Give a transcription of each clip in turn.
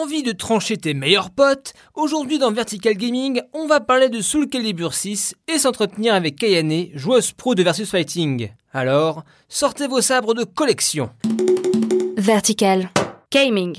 Envie de trancher tes meilleurs potes Aujourd'hui dans Vertical Gaming, on va parler de Soul Calibur 6 et s'entretenir avec Kayane, joueuse pro de Versus Fighting. Alors, sortez vos sabres de collection. Vertical Gaming.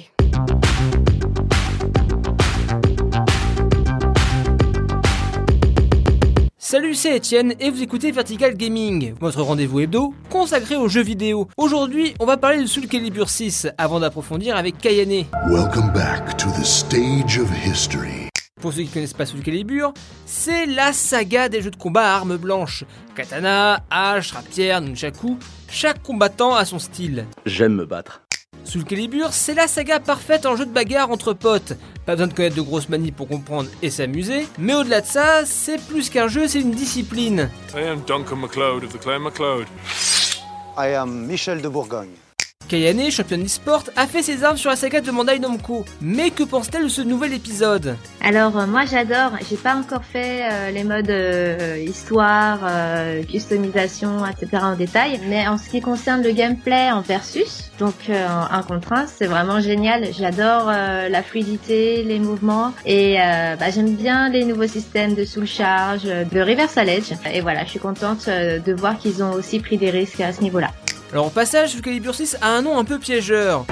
Salut, c'est Etienne et vous écoutez Vertical Gaming, votre rendez-vous hebdo consacré aux jeux vidéo. Aujourd'hui, on va parler de Soul Calibur 6 avant d'approfondir avec Kayane. Welcome back to the stage of history. Pour ceux qui connaissent pas Soul Calibur, c'est la saga des jeux de combat à armes blanches. Katana, hache, rapière, nunchaku, chaque combattant a son style. J'aime me battre. Soul Calibur, c'est la saga parfaite en jeu de bagarre entre potes. Pas besoin de connaître de grosses manies pour comprendre et s'amuser, mais au-delà de ça, c'est plus qu'un jeu, c'est une discipline. I am Duncan MacLeod of the clan MacLeod. I am Michel de Bourgogne. Kayane, championne e-sport, a fait ses armes sur la saga de Bandai Namco. Mais que pense-t-elle de ce nouvel épisode? Alors euh, moi j'adore, j'ai pas encore fait euh, les modes euh, histoire, customisation, etc. en détail, mais en ce qui concerne le gameplay en versus, donc un contre un, c'est vraiment génial. J'adore la fluidité, les mouvements et bah, j'aime bien les nouveaux systèmes de soul charge, de reversal edge. Et voilà, je suis contente de voir qu'ils ont aussi pris des risques à ce niveau-là. Alors au passage, Calibur 6 a un nom un peu piégeur.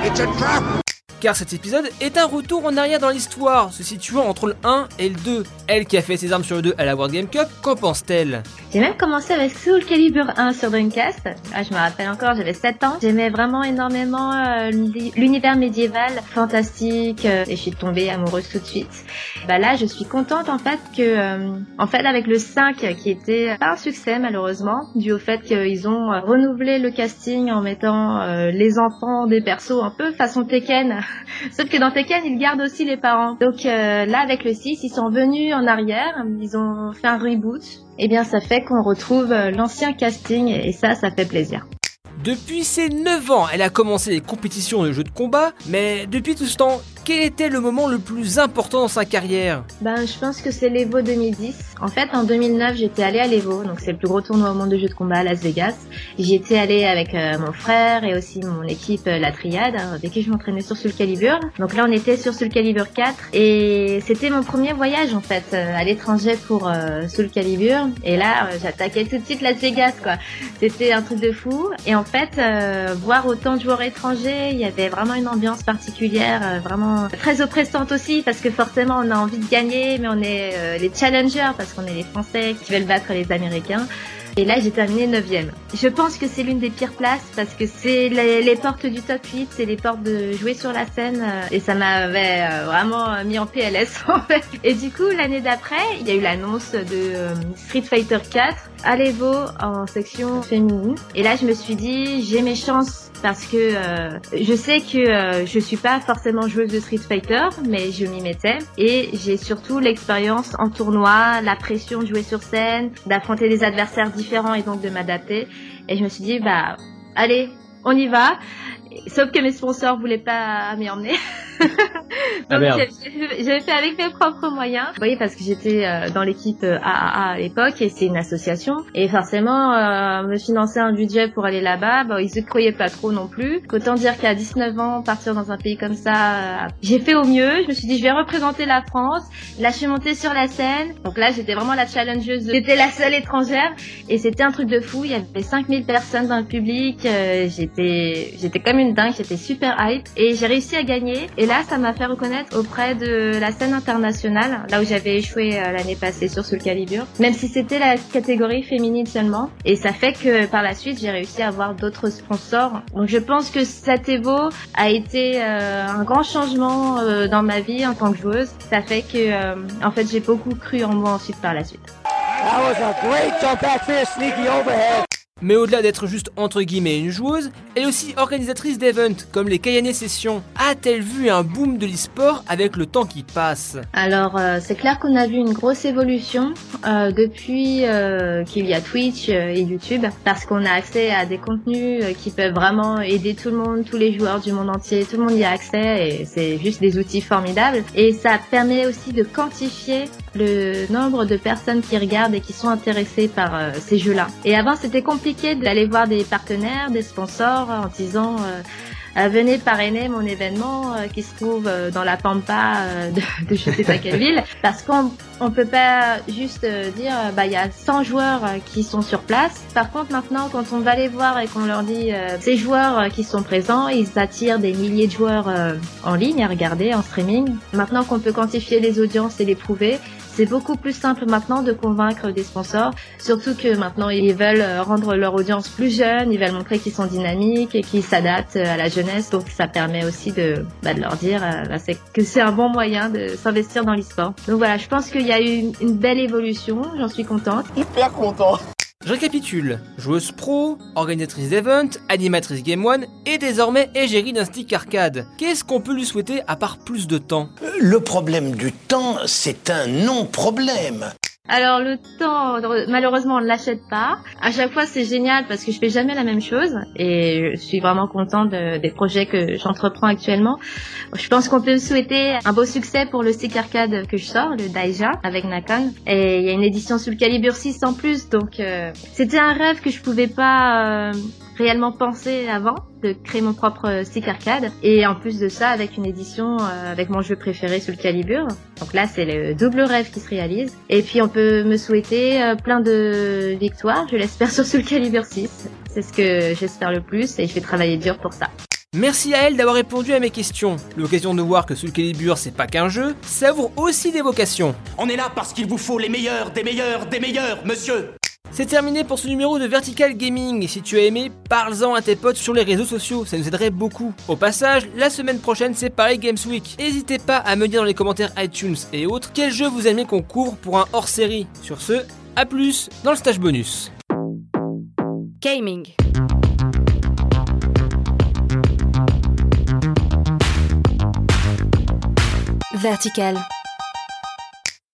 Car cet épisode est un retour en arrière dans l'histoire, se situant entre le 1 et le 2. Elle qui a fait ses armes sur le 2 à la World Game Cup, qu'en pense-t-elle? J'ai même commencé avec Soul Calibur 1 sur Dreamcast. Ah, je me rappelle encore, j'avais 7 ans. J'aimais vraiment énormément euh, l'univers médiéval, fantastique, euh, et je suis tombée amoureuse tout de suite. Bah là, je suis contente en fait que, euh, en fait, avec le 5 qui était pas un succès malheureusement, dû au fait qu'ils ont euh, renouvelé le casting en mettant les enfants des persos un peu façon Tekken. Sauf que dans Tekken, ils gardent aussi les parents. Donc là, avec le 6, ils sont venus en arrière, ils ont fait un reboot. Et bien, ça fait qu'on retrouve euh, l'ancien casting et ça, ça fait plaisir. Depuis ses 9 ans, elle a commencé les compétitions de jeux de combat, mais depuis tout ce temps, quel était le moment le plus important dans sa carrière? Ben, je pense que c'est l'Evo 2010. En fait, en 2009, j'étais allée à l'Evo, donc c'est le plus gros tournoi au monde de jeux de combat à Las Vegas. J'y étais allée avec euh, mon frère et aussi mon équipe, euh, la Triade, hein, avec qui je m'entraînais sur Soul Calibur. Donc là, on était sur Soul Calibur 4 et c'était mon premier voyage en fait euh, à l'étranger pour Soul Calibur. Et là, j'attaquais tout de suite Las Vegas, quoi. C'était un truc de fou. Et en fait, voir autant de joueurs étrangers, il y avait vraiment une ambiance particulière, vraiment très oppressante aussi, parce que forcément, on a envie de gagner, mais on est les challengers, parce qu'on est les Français qui veulent battre les Américains. Et là, j'ai terminé 9 Je pense que c'est l'une des pires places parce que c'est les, portes du top 8, c'est les portes de jouer sur la scène euh, et ça m'avait euh, vraiment mis en PLS en fait. Et du coup, l'année d'après, il y a eu l'annonce de euh, Street Fighter 4 à l'Evo en section féminine. Et là, je me suis dit, j'ai mes chances parce que euh, je sais que euh, je suis pas forcément joueuse de Street Fighter, mais je m'y mettais et j'ai surtout l'expérience en tournoi, la pression de jouer sur scène, d'affronter des adversaires et donc de m'adapter. Et je me suis dit bah allez, on y va. Sauf que mes sponsors voulaient pas m'y emmener. Ah, Donc j'ai- j'avais fait avec mes propres moyens. Vous voyez, parce que j'étais euh, dans l'équipe euh, AAA à l'époque et c'est une association. Et forcément, euh, me financer un budget pour aller là-bas, bah, ils se croyaient pas trop non plus. Autant dire qu'à 19 ans, partir dans un pays comme ça, euh, j'ai fait au mieux. Je me suis dit, je vais représenter la France. Là, je suis montée sur la scène. Donc là, j'étais vraiment la challengeuse. J'étais la seule étrangère. Et c'était un truc de fou. Il y avait 5000 personnes dans le public. Euh, j'étais, j'étais comme une dingue. J'étais super hype. Et j'ai réussi à gagner. Et là, ça m'a fait reconnaître auprès de la scène internationale. Là où j'avais échoué euh, l'année passée sur Soul Calibur. Même si c'était la catégorie féminine seulement. Et ça fait que par la suite, j'ai réussi à avoir d'autres sponsors. Donc je pense que cet Evo a été euh, un grand changement euh, dans ma vie en tant que joueuse. Ça fait que, euh, en fait, j'ai beaucoup cru en moi ensuite par la suite. Mais au-delà d'être juste entre guillemets une joueuse, elle est aussi organisatrice d'events comme les Kayane Sessions. A-t-elle vu un boom de l'e-sport avec le temps qui passe Alors euh, c'est clair qu'on a vu une grosse évolution euh, depuis euh, qu'il y a Twitch et YouTube parce qu'on a accès à des contenus qui peuvent vraiment aider tout le monde, tous les joueurs du monde entier, tout le monde y a accès et c'est juste des outils formidables et ça permet aussi de quantifier le nombre de personnes qui regardent et qui sont intéressées par ces jeux-là. Et avant c'était compliqué d'aller voir des partenaires, des sponsors en disant euh, euh, venez parrainer mon événement euh, qui se trouve euh, dans la pampa de, de je sais pas quelle ville, parce qu'on on peut pas juste dire bah il y a 100 joueurs qui sont sur place. Par contre maintenant quand on va les voir et qu'on leur dit ces joueurs qui sont présents, ils attirent des milliers de joueurs en ligne à regarder en streaming. Maintenant qu'on peut quantifier les audiences et les prouver, c'est beaucoup plus simple maintenant de convaincre des sponsors, surtout que maintenant ils veulent euh, rendre leur audience plus jeune, ils veulent montrer qu'ils sont dynamiques et qu'ils s'adaptent à la jeunesse, donc ça permet aussi de, bah, de leur dire euh, bah, que c'est un bon moyen de s'investir dans l'e-sport. Donc voilà, je pense qu'il y a eu une, une belle évolution, j'en suis contente. Je récapitule. Joueuse pro, organisatrice d'event, animatrice Game One et désormais égérie d'un stick arcade. Qu'est-ce qu'on peut lui souhaiter à part plus de temps? Le problème du temps, c'est un non-problème. Alors le temps, malheureusement, on ne l'achète pas. À chaque fois, c'est génial parce que je fais jamais la même chose et je suis vraiment contente de- des projets que j'entreprends actuellement. Je pense qu'on peut me souhaiter un beau succès pour le stick arcade que je sors, le Daija, avec Nakon. Et il y a une édition sous le calibre 6 en plus, donc euh, c'était un rêve que je pouvais pas euh, réellement penser avant de créer mon propre stick arcade. Et en plus de ça avec une édition euh, avec mon jeu préféré sous le calibre donc là c'est le double rêve qui se réalise. Et puis on peut me souhaiter euh, plein de victoires je l'espère sur Soul Calibur 6 c'est ce que j'espère le plus et je vais travailler dur pour ça. Merci à elle d'avoir répondu à mes questions. L'occasion de voir que Soul Calibur c'est pas qu'un jeu, ça ouvre aussi des vocations. On est là parce qu'il vous faut les meilleurs, des meilleurs, des meilleurs, monsieur C'est terminé pour ce numéro de Vertical Gaming. Si tu as aimé, parle-en à tes potes sur les réseaux sociaux, ça nous aiderait beaucoup. Au passage, la semaine prochaine c'est Paris Games Week. N'hésitez pas à me dire dans les commentaires iTunes et autres quel jeu vous aimez qu'on couvre pour un hors-série. Sur ce, à plus dans le stage bonus. Gaming. Vertical.